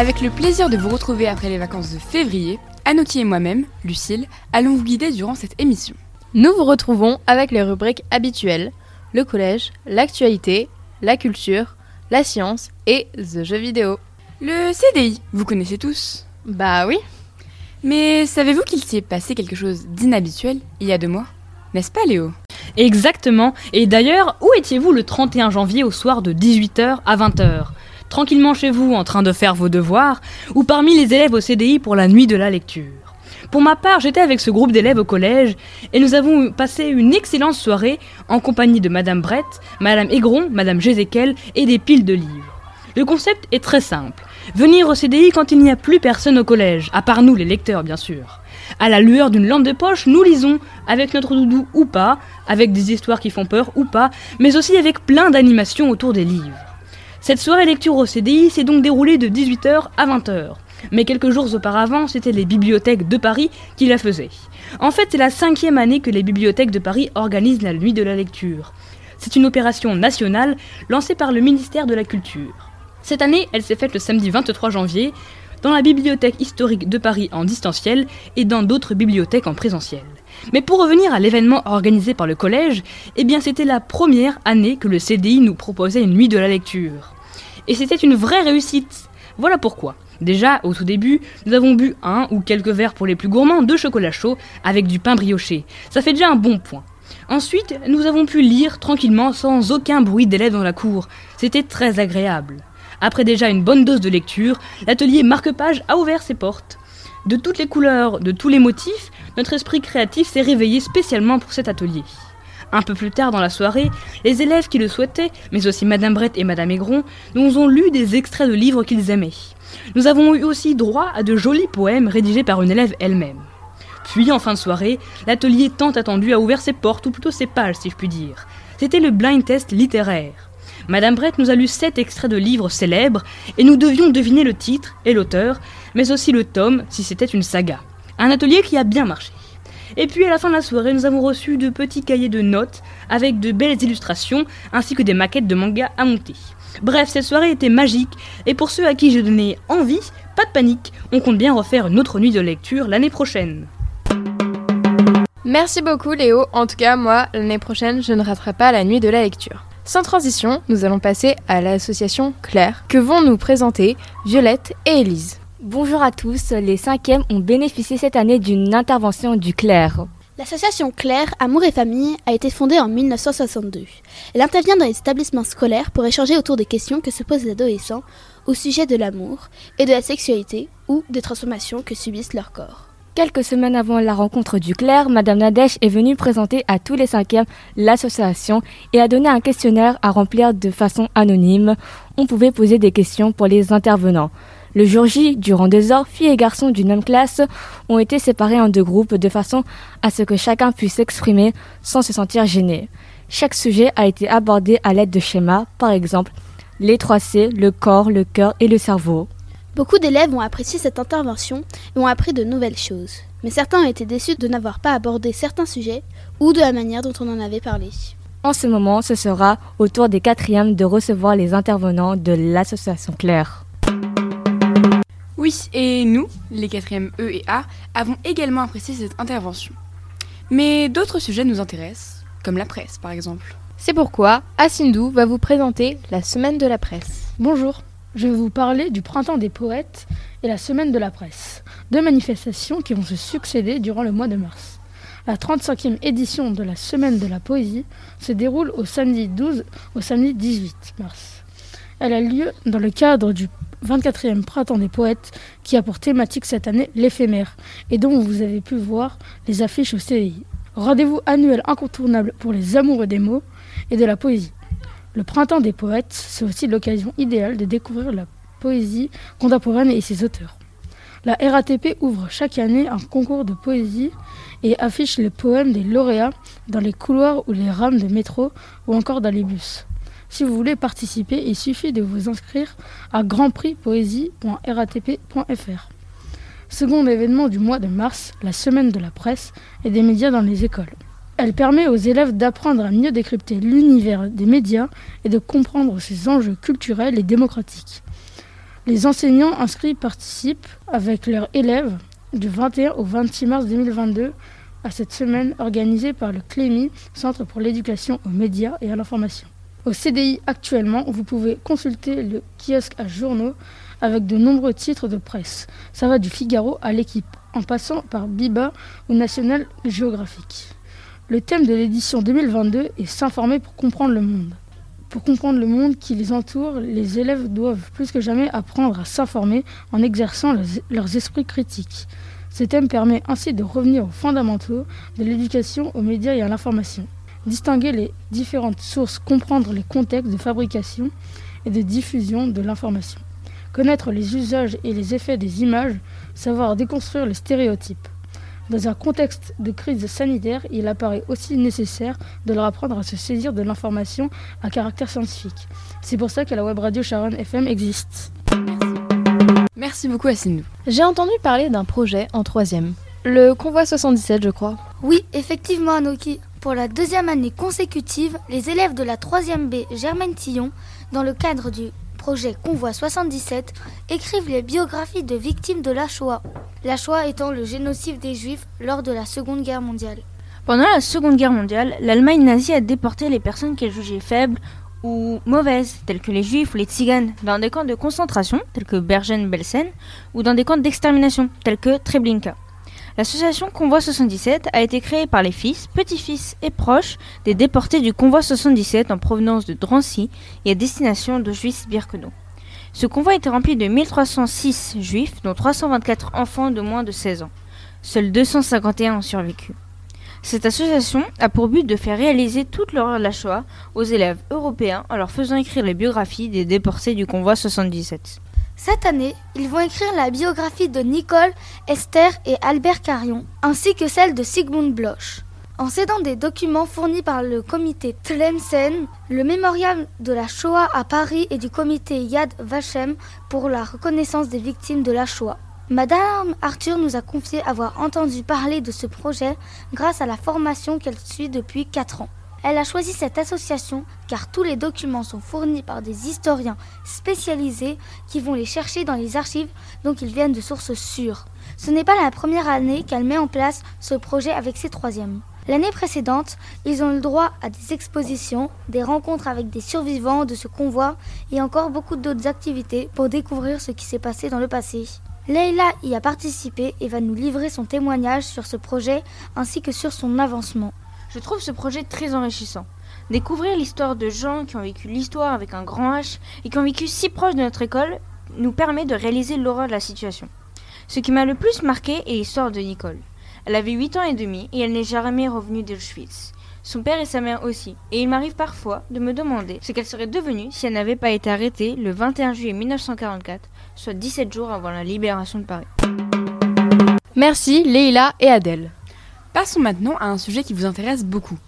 Avec le plaisir de vous retrouver après les vacances de février, Anoki et moi-même, Lucille, allons vous guider durant cette émission. Nous vous retrouvons avec les rubriques habituelles le collège, l'actualité, la culture, la science et the jeu vidéo. Le CDI, vous connaissez tous Bah oui. Mais savez-vous qu'il s'y est passé quelque chose d'inhabituel il y a deux mois? N'est-ce pas Léo? Exactement. Et d'ailleurs, où étiez-vous le 31 janvier au soir de 18h à 20h Tranquillement chez vous en train de faire vos devoirs ou parmi les élèves au CDI pour la nuit de la lecture pour ma part, j'étais avec ce groupe d'élèves au collège et nous avons passé une excellente soirée en compagnie de Madame Brett, Madame Aigron, Madame Jézéquel et des piles de livres. Le concept est très simple. Venir au CDI quand il n'y a plus personne au collège, à part nous les lecteurs bien sûr. À la lueur d'une lampe de poche, nous lisons, avec notre doudou ou pas, avec des histoires qui font peur ou pas, mais aussi avec plein d'animations autour des livres. Cette soirée lecture au CDI s'est donc déroulée de 18h à 20h. Mais quelques jours auparavant, c'était les bibliothèques de Paris qui la faisaient. En fait, c'est la cinquième année que les bibliothèques de Paris organisent la nuit de la lecture. C'est une opération nationale lancée par le ministère de la Culture. Cette année, elle s'est faite le samedi 23 janvier dans la bibliothèque historique de Paris en distanciel et dans d'autres bibliothèques en présentiel. Mais pour revenir à l'événement organisé par le collège, eh bien c'était la première année que le CDI nous proposait une nuit de la lecture. Et c'était une vraie réussite. Voilà pourquoi. Déjà, au tout début, nous avons bu un ou quelques verres pour les plus gourmands de chocolat chaud avec du pain brioché. Ça fait déjà un bon point. Ensuite, nous avons pu lire tranquillement sans aucun bruit d'élèves dans la cour. C'était très agréable. Après déjà une bonne dose de lecture, l'atelier Marque-Page a ouvert ses portes. De toutes les couleurs, de tous les motifs, notre esprit créatif s'est réveillé spécialement pour cet atelier. Un peu plus tard dans la soirée, les élèves qui le souhaitaient, mais aussi Madame Brett et Madame Aigron, nous ont lu des extraits de livres qu'ils aimaient. Nous avons eu aussi droit à de jolis poèmes rédigés par une élève elle-même. Puis, en fin de soirée, l'atelier tant attendu a ouvert ses portes, ou plutôt ses pages, si je puis dire. C'était le blind test littéraire. Madame Brett nous a lu sept extraits de livres célèbres, et nous devions deviner le titre et l'auteur, mais aussi le tome, si c'était une saga. Un atelier qui a bien marché. Et puis à la fin de la soirée, nous avons reçu de petits cahiers de notes avec de belles illustrations ainsi que des maquettes de manga à monter. Bref, cette soirée était magique et pour ceux à qui j'ai donné envie, pas de panique, on compte bien refaire une autre nuit de lecture l'année prochaine. Merci beaucoup Léo, en tout cas moi, l'année prochaine, je ne raterai pas la nuit de la lecture. Sans transition, nous allons passer à l'association Claire, que vont nous présenter Violette et Élise. Bonjour à tous, les cinquièmes ont bénéficié cette année d'une intervention du Claire. L'association Claire Amour et Famille a été fondée en 1962. Elle intervient dans les établissements scolaires pour échanger autour des questions que se posent les adolescents au sujet de l'amour et de la sexualité ou des transformations que subissent leur corps. Quelques semaines avant la rencontre du Claire, Madame Nadège est venue présenter à tous les cinquièmes l'association et a donné un questionnaire à remplir de façon anonyme. On pouvait poser des questions pour les intervenants. Le jour J, durant deux heures, filles et garçons d'une même classe ont été séparés en deux groupes de façon à ce que chacun puisse s'exprimer sans se sentir gêné. Chaque sujet a été abordé à l'aide de schémas, par exemple les trois C, le corps, le cœur et le cerveau. Beaucoup d'élèves ont apprécié cette intervention et ont appris de nouvelles choses. Mais certains ont été déçus de n'avoir pas abordé certains sujets ou de la manière dont on en avait parlé. En ce moment, ce sera au tour des quatrièmes de recevoir les intervenants de l'association Claire. Oui, et nous, les 4e E et A, avons également apprécié cette intervention. Mais d'autres sujets nous intéressent, comme la presse par exemple. C'est pourquoi Asindou va vous présenter la semaine de la presse. Bonjour, je vais vous parler du printemps des poètes et la semaine de la presse, deux manifestations qui vont se succéder durant le mois de mars. La 35e édition de la semaine de la poésie se déroule au samedi 12 au samedi 18 mars. Elle a lieu dans le cadre du 24e Printemps des Poètes, qui a pour thématique cette année l'éphémère, et dont vous avez pu voir les affiches au CDI. Rendez-vous annuel incontournable pour les amoureux des mots et de la poésie. Le Printemps des Poètes, c'est aussi l'occasion idéale de découvrir la poésie contemporaine et ses auteurs. La RATP ouvre chaque année un concours de poésie et affiche les poèmes des lauréats dans les couloirs ou les rames de métro ou encore dans les bus. Si vous voulez participer, il suffit de vous inscrire à grandprixpoésie.ratp.fr. Second événement du mois de mars, la semaine de la presse et des médias dans les écoles. Elle permet aux élèves d'apprendre à mieux décrypter l'univers des médias et de comprendre ses enjeux culturels et démocratiques. Les enseignants inscrits participent avec leurs élèves du 21 au 26 mars 2022 à cette semaine organisée par le CLEMI, Centre pour l'éducation aux médias et à l'information. Au CDI actuellement, vous pouvez consulter le kiosque à journaux avec de nombreux titres de presse. Ça va du Figaro à l'équipe, en passant par Biba ou National Geographic. Le thème de l'édition 2022 est S'informer pour comprendre le monde. Pour comprendre le monde qui les entoure, les élèves doivent plus que jamais apprendre à s'informer en exerçant leurs, leurs esprits critiques. Ce thème permet ainsi de revenir aux fondamentaux de l'éducation aux médias et à l'information. Distinguer les différentes sources, comprendre les contextes de fabrication et de diffusion de l'information. Connaître les usages et les effets des images, savoir déconstruire les stéréotypes. Dans un contexte de crise sanitaire, il apparaît aussi nécessaire de leur apprendre à se saisir de l'information à caractère scientifique. C'est pour ça que la web radio Sharon FM existe. Merci beaucoup Assine. J'ai entendu parler d'un projet en troisième. Le Convoi 77, je crois. Oui, effectivement, Anoki. Pour la deuxième année consécutive, les élèves de la 3e B Germaine Tillon, dans le cadre du projet Convoi 77, écrivent les biographies de victimes de la Shoah. La Shoah étant le génocide des Juifs lors de la Seconde Guerre mondiale. Pendant la Seconde Guerre mondiale, l'Allemagne nazie a déporté les personnes qu'elle jugeait faibles ou mauvaises, telles que les Juifs ou les Tziganes, dans des camps de concentration, tels que Bergen-Belsen, ou dans des camps d'extermination, tels que Treblinka. L'association Convoi 77 a été créée par les fils, petits-fils et proches des déportés du Convoi 77 en provenance de Drancy et à destination d'Auschwitz-Birkenau. Ce convoi était rempli de 1306 juifs, dont 324 enfants de moins de 16 ans. Seuls 251 ont survécu. Cette association a pour but de faire réaliser toute l'horreur de la Shoah aux élèves européens en leur faisant écrire les biographies des déportés du convoi 77. Cette année, ils vont écrire la biographie de Nicole, Esther et Albert Carion, ainsi que celle de Sigmund Bloch. En cédant des documents fournis par le comité Tlemcen, le mémorial de la Shoah à Paris et du comité Yad Vashem pour la reconnaissance des victimes de la Shoah. Madame Arthur nous a confié avoir entendu parler de ce projet grâce à la formation qu'elle suit depuis 4 ans. Elle a choisi cette association car tous les documents sont fournis par des historiens spécialisés qui vont les chercher dans les archives, donc ils viennent de sources sûres. Ce n'est pas la première année qu'elle met en place ce projet avec ses troisièmes. L'année précédente, ils ont eu le droit à des expositions, des rencontres avec des survivants de ce convoi et encore beaucoup d'autres activités pour découvrir ce qui s'est passé dans le passé. Leila y a participé et va nous livrer son témoignage sur ce projet ainsi que sur son avancement. Je trouve ce projet très enrichissant. Découvrir l'histoire de gens qui ont vécu l'histoire avec un grand H et qui ont vécu si proche de notre école nous permet de réaliser l'horreur de la situation. Ce qui m'a le plus marqué est l'histoire de Nicole. Elle avait 8 ans et demi et elle n'est jamais revenue d'Auschwitz. Son père et sa mère aussi, et il m'arrive parfois de me demander ce qu'elle serait devenue si elle n'avait pas été arrêtée le 21 juillet 1944, soit 17 jours avant la libération de Paris. Merci Leila et Adèle. Passons maintenant à un sujet qui vous intéresse beaucoup.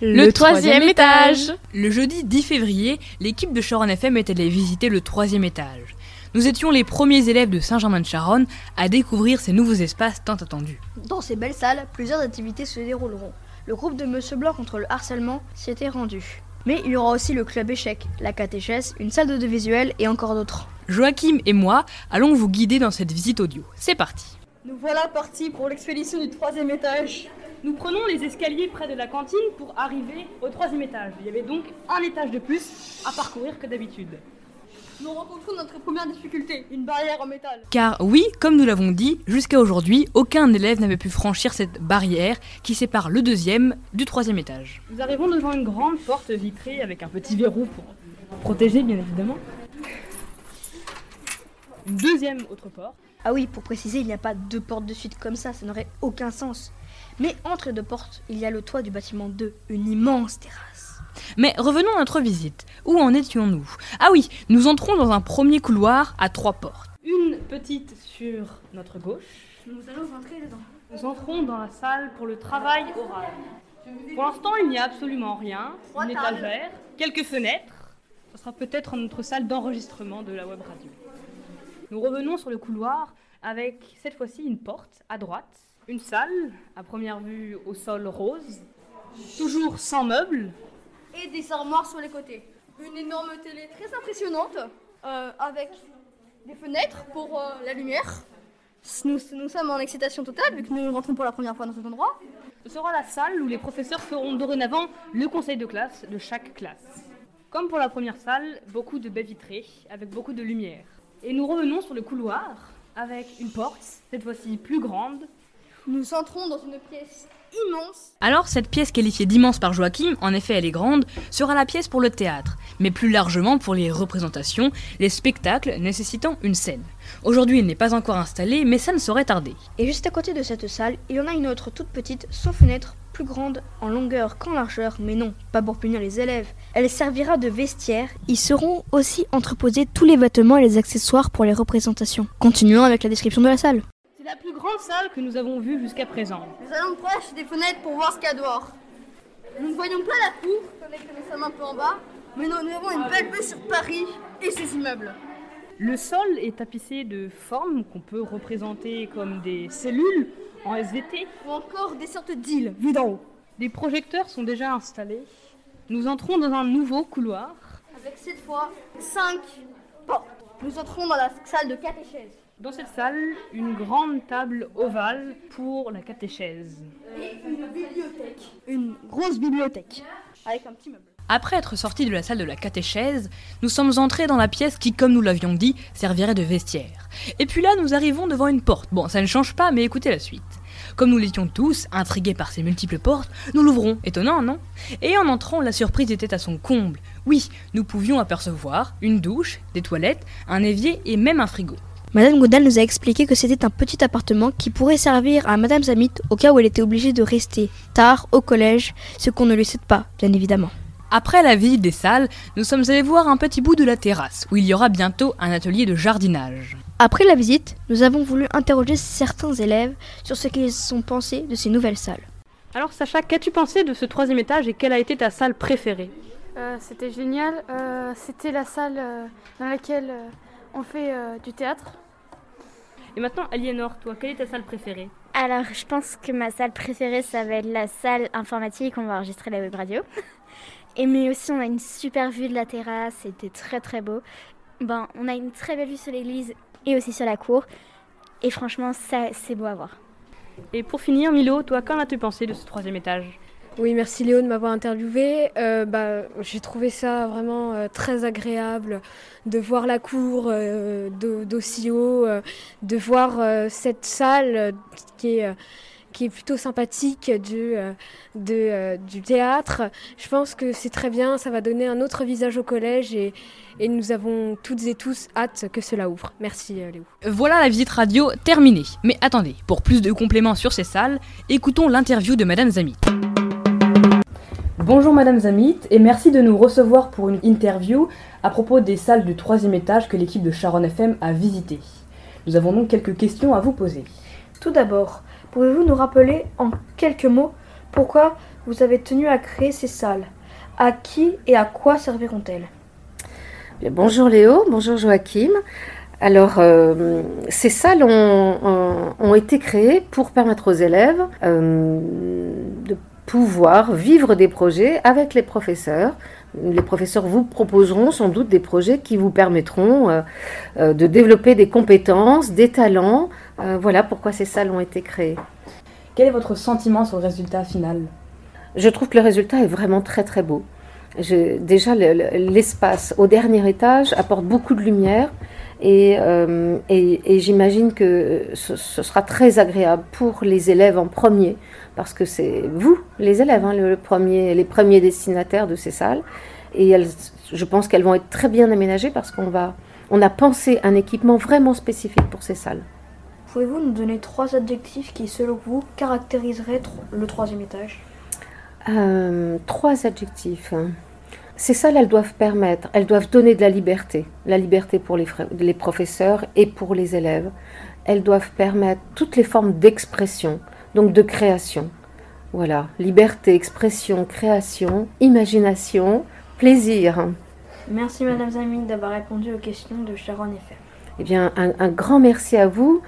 Le, troisième étage. Le jeudi 10 février, l'équipe de Sharon FM est allée visiter le troisième étage. Nous étions les premiers élèves de Saint-Germain-de-Charonne à découvrir ces nouveaux espaces tant attendus. Dans ces belles salles, plusieurs activités se dérouleront. Le groupe de Monsieur Blanc contre le harcèlement s'y était rendu. Mais il y aura aussi le club échec, la catéchèse, une salle de visuel et encore d'autres. Joachim et moi allons vous guider dans cette visite audio. C'est parti. Nous voilà partis pour l'expédition du troisième étage. Nous prenons les escaliers près de la cantine pour arriver au troisième étage. Il y avait donc un étage de plus à parcourir que d'habitude. Nous rencontrons notre première difficulté, une barrière en métal. Car oui, comme nous l'avons dit, jusqu'à aujourd'hui, aucun élève n'avait pu franchir cette barrière qui sépare le deuxième du troisième étage. Nous arrivons devant une grande porte vitrée avec un petit verrou pour protéger, bien évidemment. Une deuxième autre porte. Ah oui, pour préciser, il n'y a pas deux portes de suite comme ça, ça n'aurait aucun sens. Mais entre deux portes, il y a le toit du bâtiment 2, une immense terrasse. Mais revenons à notre visite. Où en étions-nous? Ah oui, nous entrons dans un premier couloir à trois portes. Une petite sur notre gauche. Nous allons entrer dedans. Nous entrons dans la salle pour le travail oral. Pour l'instant, il n'y a absolument rien. Une étagère, quelques fenêtres. Ce sera peut-être notre salle d'enregistrement de la web radio. Nous revenons sur le couloir avec cette fois-ci une porte à droite, une salle à première vue au sol rose, toujours sans meubles. Et des armoires sur les côtés. Une énorme télé très impressionnante euh, avec Des fenêtres pour euh, la lumière. Nous, nous sommes en excitation totale vu que nous rentrons pour la première fois dans cet endroit. Ce sera la salle où les professeurs feront dorénavant le conseil de classe de chaque classe. Comme pour la première salle, beaucoup de baies vitrées avec beaucoup de lumière. Et nous revenons sur le couloir avec une porte, cette fois-ci plus grande. Nous entrons dans une pièce immense. Alors, cette pièce qualifiée d'immense par Joachim, en effet elle est grande, sera la pièce pour le théâtre, mais plus largement pour les représentations, les spectacles nécessitant une scène. Aujourd'hui, elle n'est pas encore installée, mais ça ne saurait tarder. Et juste à côté de cette salle, il y en a une autre toute petite, sans fenêtre, plus grande en longueur qu'en largeur, mais non, pas pour punir les élèves. Elle servira de vestiaire. Y seront aussi entreposés tous les vêtements et les accessoires pour les représentations. Continuons avec la description de la salle. C'est la plus grande salle que nous avons vue jusqu'à présent. Nous allons proche des fenêtres pour voir ce qu'il y a dehors. Nous ne voyons pas la cour, tandis que nous sommes un peu en bas, mais nous avons une belle vue sur Paris et ses immeubles. Le sol est tapissé de formes qu'on peut représenter comme des cellules en SVT ou encore des sortes d'îles vues d'en haut. Des projecteurs sont déjà installés. Nous entrons dans un nouveau couloir. Avec cette fois 5 portes. Nous entrons dans la salle de catéchèse. Dans cette salle, une grande table ovale pour la catéchèse. Et une bibliothèque. Une grosse bibliothèque. Avec un petit meuble. Après être sortis de la salle de la catéchèse, nous sommes entrés dans la pièce qui, comme nous l'avions dit, servirait de vestiaire. Et puis là, nous arrivons devant une porte. Bon, ça ne change pas, mais écoutez la suite. Comme nous l'étions tous, intrigués par ces multiples portes, nous l'ouvrons. Étonnant, non? Et en entrant, la surprise était à son comble. Oui, nous pouvions apercevoir une douche, des toilettes, un évier et même un frigo. Madame Godal nous a expliqué que c'était un petit appartement qui pourrait servir à Madame Zamit au cas où elle était obligée de rester tard au collège, ce qu'on ne lui souhaite pas, bien évidemment. Après la visite des salles, nous sommes allés voir un petit bout de la terrasse, où il y aura bientôt un atelier de jardinage. Après la visite, nous avons voulu interroger certains élèves sur ce qu'ils ont pensé de ces nouvelles salles. Alors Sacha, qu'as-tu pensé de ce troisième étage et quelle a été ta salle préférée? Euh, C'était génial. Euh, C'était la salle euh, dans laquelle on fait euh, du théâtre. Et maintenant, Aliénor, toi, quelle est ta salle préférée? Alors, je pense que ma salle préférée, ça va être la salle informatique. On va enregistrer la web radio. Et mais aussi, on a une super vue de la terrasse. C'était très très beau. Ben, on a une très belle vue sur l'église et aussi sur la cour. Et franchement, ça, c'est beau à voir. Et pour finir, Milo, toi, qu'en as-tu pensé de ce troisième étage? Oui, merci Léo de m'avoir interviewé. Euh, bah, J'ai trouvé ça vraiment euh, très agréable de voir la cour euh, d'au- d'aussi haut, euh, de voir euh, cette salle euh, qui est, euh, qui est plutôt sympathique du, euh, de, euh, du théâtre. Je pense que c'est très bien, ça va donner un autre visage au collège et, et nous avons toutes et tous hâte que cela ouvre. Merci euh, Léo. Voilà la visite radio terminée. Mais attendez, pour plus de compléments sur ces salles, écoutons l'interview de Madame Zamit. Bonjour Madame Zamit et merci de nous recevoir pour une interview à propos des salles du troisième étage que l'équipe de Sharon FM a visitées. Nous avons donc quelques questions à vous poser. Tout d'abord, pouvez-vous nous rappeler en quelques mots pourquoi vous avez tenu à créer ces salles? À qui et à quoi serviront-elles? Bonjour Léo, bonjour Joachim. Alors, euh, ces salles ont, été créées pour permettre aux élèves euh, de pouvoir vivre des projets avec les professeurs. Les professeurs vous proposeront sans doute des projets qui vous permettront euh, de développer des compétences, des talents. Euh, voilà pourquoi ces salles ont été créées. Quel est votre sentiment sur le résultat final? Je trouve que le résultat est vraiment très très beau. Je- déjà, le- le- l'espace au dernier étage apporte beaucoup de lumière et, euh, et- et j'imagine que ce, ce sera très agréable pour les élèves en premier, parce que c'est vous, les élèves, hein, le premier, les premiers destinataires de ces salles. Et elles- je pense qu'elles vont être très bien aménagées parce qu'on va, on a pensé un équipement vraiment spécifique pour ces salles. Pouvez-vous nous donner trois adjectifs qui, selon vous, caractériseraient le troisième étage? Euh, trois adjectifs. Ces salles, elles doivent permettre, elles doivent donner de la liberté, la liberté pour les, professeurs et pour les élèves. Elles doivent permettre toutes les formes d'expression, donc de création. Voilà, liberté, expression, création, imagination, plaisir. Merci Madame Zamine d'avoir répondu aux questions de Sharon FM. Eh bien, un, un grand merci à vous.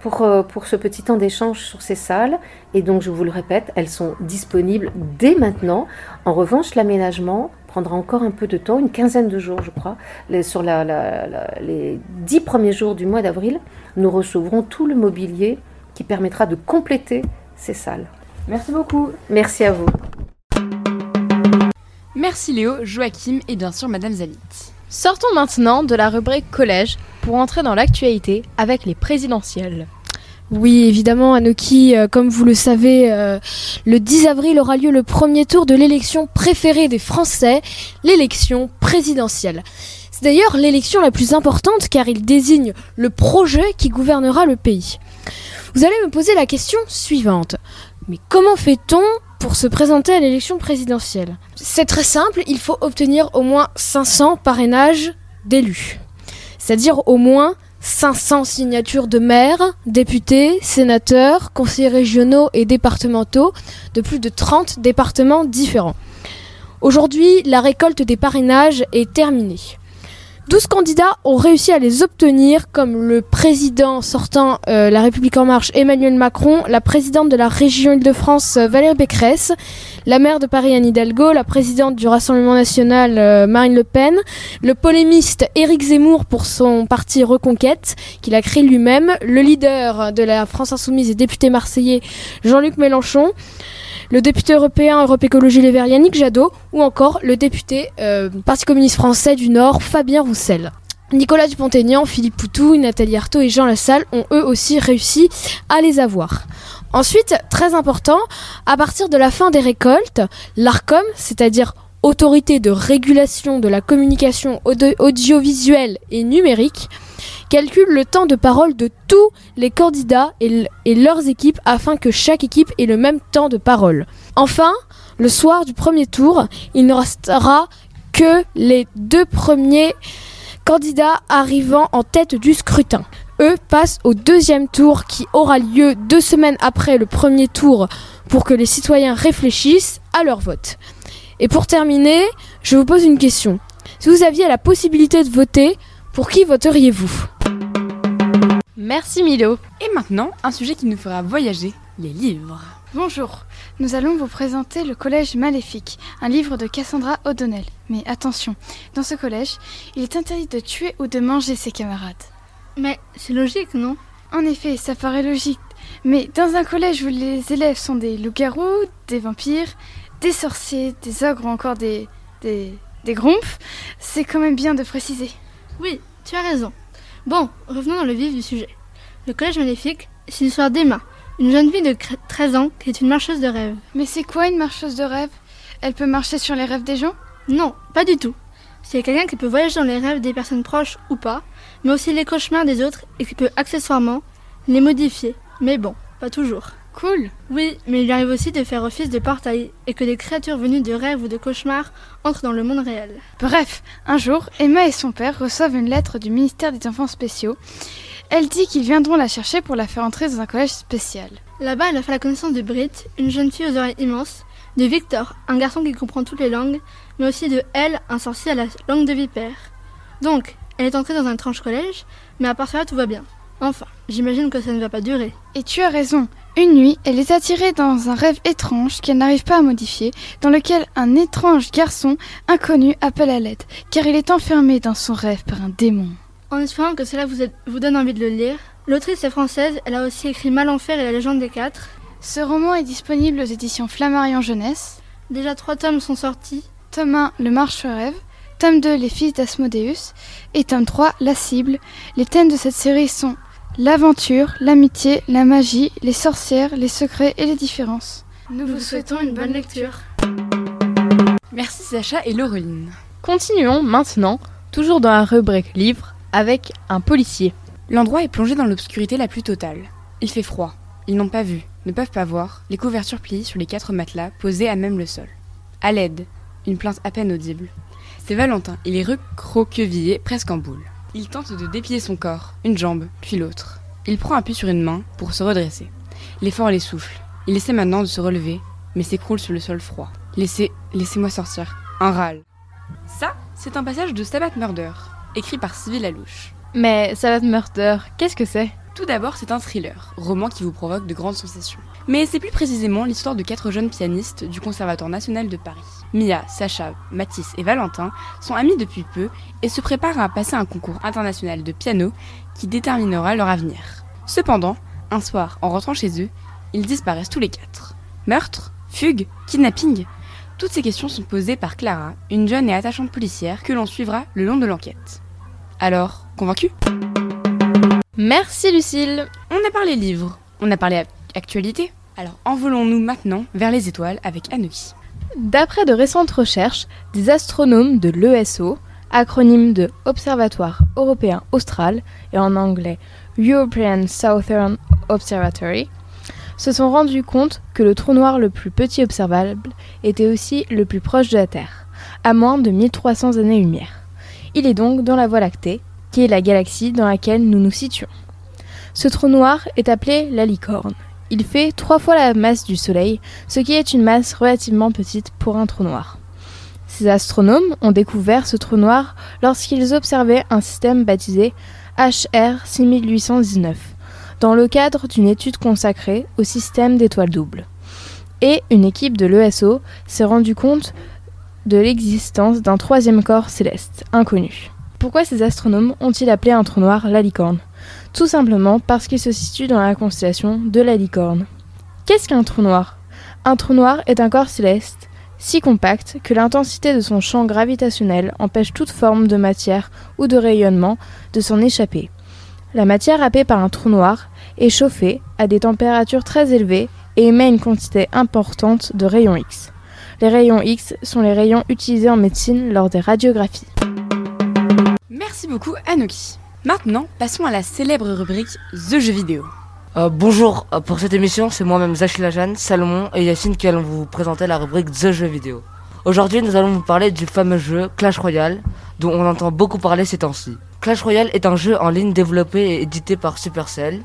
Pour, euh, pour ce petit temps d'échange sur ces salles. Et donc, je vous le répète, elles sont disponibles dès maintenant. En revanche, l'aménagement prendra encore un peu de temps, une quinzaine de jours, je crois. Les, sur la, la- la- les dix premiers jours du mois d'avril, nous recevrons tout le mobilier qui permettra de compléter ces salles. Merci beaucoup. Merci à vous. Merci Léo, Joachim et bien sûr Madame Zalit. Sortons maintenant de la rubrique collège pour entrer dans l'actualité avec les présidentielles. Oui, évidemment, Anoki, euh, comme vous le savez, euh, le 10 avril aura lieu le premier tour de l'élection préférée des Français, l'élection présidentielle. C'est d'ailleurs l'élection la plus importante car il désigne le projet qui gouvernera le pays. Vous allez me poser la question suivante. Mais comment fait-on pour se présenter à l'élection présidentielle C'est très simple, il faut obtenir au moins 500 parrainages d'élus. C'est-à-dire au moins 500 signatures de maires, députés, sénateurs, conseillers régionaux et départementaux de plus de 30 départements différents. Aujourd'hui, la récolte des parrainages est terminée. 12 candidats ont réussi à les obtenir, comme le président sortant euh, La République En Marche Emmanuel Macron, la présidente de la région Île-de-France euh, Valérie Pécresse, la maire de Paris Anne Hidalgo, la présidente du Rassemblement National euh, Marine Le Pen, le polémiste Éric Zemmour pour son parti Reconquête, qu'il a créé lui-même, le leader de la France Insoumise et député marseillais Jean-Luc Mélenchon, le député européen Europe Écologie Les Verts Yannick Jadot, ou encore le député euh, Parti communiste français du Nord Fabien Roussel. Nicolas Dupont-Aignan, Philippe Poutou, Nathalie Arthaud et Jean Lassalle ont eux aussi réussi à les avoir. Ensuite, très important, à partir de la fin des récoltes, l'ARCOM, c'est-à-dire Autorité de régulation de la communication audio- audiovisuelle et numérique, calcule le temps de parole de tous les candidats et leurs équipes afin que chaque équipe ait le même temps de parole. Enfin, le soir du premier tour, il ne restera que les deux premiers candidats arrivant en tête du scrutin. Eux passent au deuxième tour qui aura lieu deux semaines après le premier tour pour que les citoyens réfléchissent à leur vote. Et pour terminer, je vous pose une question. Si vous aviez la possibilité de voter, pour qui voteriez-vous? Merci Milo. Et maintenant, un sujet qui nous fera voyager, les livres. Bonjour, nous allons vous présenter le Collège Maléfique, un livre de Cassandra O'Donnell. Mais attention, dans ce collège, il est interdit de tuer ou de manger ses camarades. Mais c'est logique, non? En effet, ça paraît logique. Mais dans un collège où les élèves sont des loups-garous, des vampires, des sorciers, des ogres ou encore des. des. des grompes, c'est quand même bien de préciser. Oui, tu as raison. Bon, revenons dans le vif du sujet. Le collège maléfique, c'est l'histoire d'Emma, une jeune fille de cre- 13 ans qui est une marcheuse de rêve. Mais c'est quoi une marcheuse de rêve? Elle peut marcher sur les rêves des gens? Non, pas du tout. C'est quelqu'un qui peut voyager dans les rêves des personnes proches ou pas, mais aussi les cauchemars des autres et qui peut accessoirement les modifier. Mais bon, pas toujours. Cool. Oui, mais il arrive aussi de faire office de portail et que des créatures venues de rêves ou de cauchemars entrent dans le monde réel. Bref, un jour, Emma et son père reçoivent une lettre du ministère des Enfants spéciaux. Elle dit qu'ils viendront la chercher pour la faire entrer dans un collège spécial. Là-bas, elle a fait la connaissance de Brit, une jeune fille aux oreilles immenses, de Victor, un garçon qui comprend toutes les langues, mais aussi de Elle, un sorcier à la langue de vipère. Donc, elle est entrée dans un étrange collège, mais à part cela, tout va bien. Enfin, j'imagine que ça ne va pas durer. Et tu as raison. Une nuit, elle est attirée dans un rêve étrange qu'elle n'arrive pas à modifier, dans lequel un étrange garçon inconnu appelle à l'aide, car il est enfermé dans son rêve par un démon. En espérant que cela vous, ait- vous donne envie de le lire, l'autrice est française, elle a aussi écrit Malenfer et la légende des quatre. Ce roman est disponible aux éditions Flammarion Jeunesse. Déjà trois tomes sont sortis. Tome 1, Le Marche rêve. Tome 2, Les fils d'Asmodéus. Et tome 3, La cible. Les thèmes de cette série sont l'aventure, l'amitié, la magie, les sorcières, les secrets et les différences. Nous vous souhaitons une bonne lecture. Merci Sacha et Laureline. Continuons maintenant, toujours dans la rubrique livre, avec un policier. L'endroit est plongé dans l'obscurité la plus totale. Il fait froid. Ils n'ont pas vu, ne peuvent pas voir, les couvertures pliées sur les quatre matelas posés à même le sol. À l'aide, une plainte à peine audible. C'est Valentin, il est recroquevillé, presque en boule. Il tente de déplier son corps, une jambe, puis l'autre. Il prend appui sur une main pour se redresser. L'effort les souffle. Il essaie maintenant de se relever, mais s'écroule sur le sol froid. Laissez, laissez-moi sortir. Un râle. Ça, c'est un passage de Stabat Murder, écrit par Sylvie Lalouche. Mais Salad Murder, qu'est-ce que c'est? Tout d'abord, c'est un thriller, roman qui vous provoque de grandes sensations. Mais c'est plus précisément l'histoire de quatre jeunes pianistes du Conservatoire national de Paris. Mia, Sacha, Mathis et Valentin sont amis depuis peu et se préparent à passer un concours international de piano qui déterminera leur avenir. Cependant, un soir, en rentrant chez eux, ils disparaissent tous les quatre. Meurtre Fugue Kidnapping Toutes ces questions sont posées par Clara, une jeune et attachante policière que l'on suivra le long de l'enquête. Alors, convaincu Merci Lucille. On a parlé livres, on a parlé actualité. Alors envolons-nous maintenant vers les étoiles avec Anouk. D'après de récentes recherches, des astronomes de l'ESO, acronyme de Observatoire européen austral et en anglais European Southern Observatory, se sont rendus compte que le trou noir le plus petit observable était aussi le plus proche de la Terre, à moins de 1300 années-lumière. Il est donc dans la Voie lactée, qui est la galaxie dans laquelle nous nous situons. Ce trou noir est appelé la licorne. Il fait trois fois la masse du Soleil, ce qui est une masse relativement petite pour un trou noir. Ces astronomes ont découvert ce trou noir lorsqu'ils observaient un système baptisé HR 6819, dans le cadre d'une étude consacrée au système d'étoiles doubles. Et une équipe de l'ESO s'est rendue compte de l'existence d'un troisième corps céleste, inconnu. Pourquoi ces astronomes ont-ils appelé un trou noir la licorne? Tout simplement parce qu'il se situe dans la constellation de la licorne. Qu'est-ce qu'un trou noir? Un trou noir est un corps céleste si compact que l'intensité de son champ gravitationnel empêche toute forme de matière ou de rayonnement de s'en échapper. La matière happée par un trou noir est chauffée à des températures très élevées et émet une quantité importante de rayons X. Les rayons X sont les rayons utilisés en médecine lors des radiographies. Merci beaucoup Anoki. Maintenant, passons à la célèbre rubrique The Jeux vidéo. Euh, bonjour, euh, pour cette émission, c'est moi-même Zachila Jeanne, Salomon et Yacine qui allons vous présenter la rubrique The Jeux vidéo. Aujourd'hui, nous allons vous parler du fameux jeu Clash Royale, dont on entend beaucoup parler ces temps-ci. Clash Royale est un jeu en ligne développé et édité par Supercell.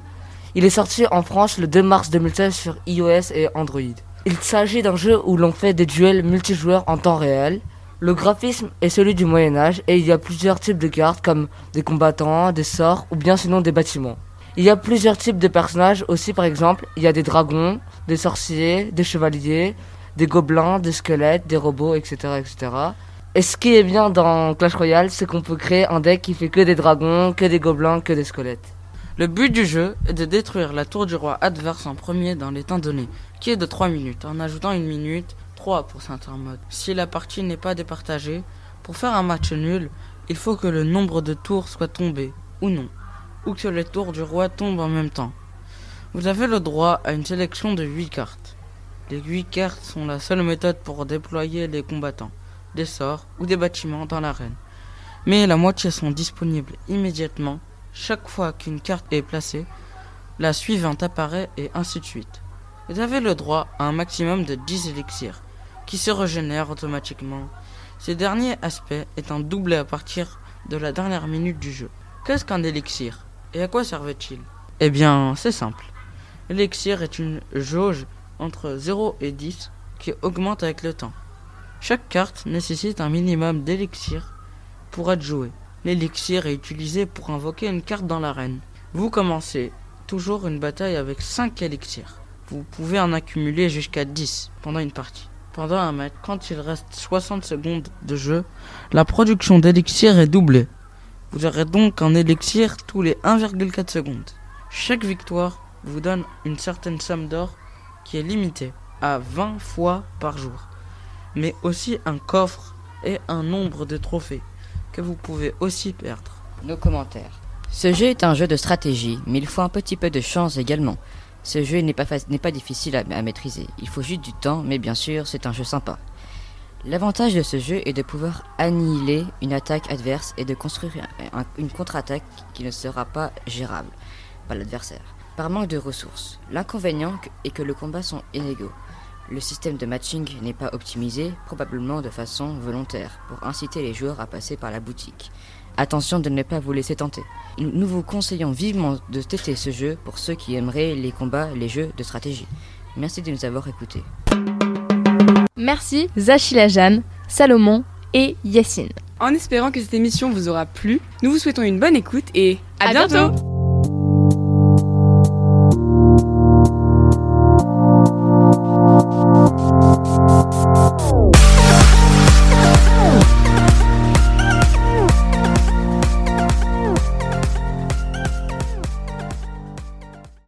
Il est sorti en France le 2 mars 2016 sur iOS et Android. Il s'agit d'un jeu où l'on fait des duels multijoueurs en temps réel. Le graphisme est celui du Moyen Âge et il y a plusieurs types de cartes comme des combattants, des sorts ou bien sinon des bâtiments. Il y a plusieurs types de personnages aussi par exemple, il y a des dragons, des sorciers, des chevaliers, des gobelins, des squelettes, des robots, etc. etc. Et ce qui est bien dans Clash Royale, c'est qu'on peut créer un deck qui fait que des dragons, que des gobelins, que des squelettes. Le but du jeu est de détruire la tour du roi adverse en premier dans les temps donnés, qui est de 3 minutes, en ajoutant une minute 3 pour. Si la partie n'est pas départagée, pour faire un match nul, il faut que le nombre de tours soit tombé, ou non, ou que les tours du roi tombent en même temps. Vous avez le droit à une sélection de 8 cartes. Les 8 cartes sont la seule méthode pour déployer les combattants, des sorts ou des bâtiments dans l'arène. Mais la moitié sont disponibles immédiatement chaque fois qu'une carte est placée, la suivante apparaît et ainsi de suite. Vous avez le droit à un maximum de 10 élixirs, qui se régénèrent automatiquement. Ce dernier aspect étant doublé à partir de la dernière minute du jeu. Qu'est-ce qu'un élixir? Et à quoi servait-il? Eh bien, c'est simple. L'élixir est une jauge entre 0 et 10 qui augmente avec le temps. Chaque carte nécessite un minimum d'élixir pour être jouée. L'élixir est utilisé pour invoquer une carte dans l'arène. Vous commencez toujours une bataille avec 5 élixirs. Vous pouvez en accumuler jusqu'à 10 pendant une partie. Pendant un match, quand il reste 60 secondes de jeu, la production d'élixir est doublée. Vous aurez donc un élixir tous les 1,4 secondes. Chaque victoire vous donne une certaine somme d'or qui est limitée à 20 fois par jour, mais aussi un coffre et un nombre de trophées que vous pouvez aussi perdre. Nos commentaires. Ce jeu est un jeu de stratégie, mais il faut un petit peu de chance également. Ce jeu n'est pas, pas difficile à, maîtriser, il faut juste du temps, mais bien sûr c'est un jeu sympa. L'avantage de ce jeu est de pouvoir annihiler une attaque adverse et de construire un, un, une contre-attaque qui ne sera pas gérable par l'adversaire, par manque de ressources. L'inconvénient est que les combats sont inégaux. Le système de matching n'est pas optimisé, probablement de façon volontaire, pour inciter les joueurs à passer par la boutique. Attention de ne pas vous laisser tenter. Nous vous conseillons vivement de tester ce jeu pour ceux qui aimeraient les combats, les jeux de stratégie. Merci de nous avoir écoutés. Merci Zachila Jeanne, Salomon et Yacine. En espérant que cette émission vous aura plu, nous vous souhaitons une bonne écoute et à, à bientôt, bientôt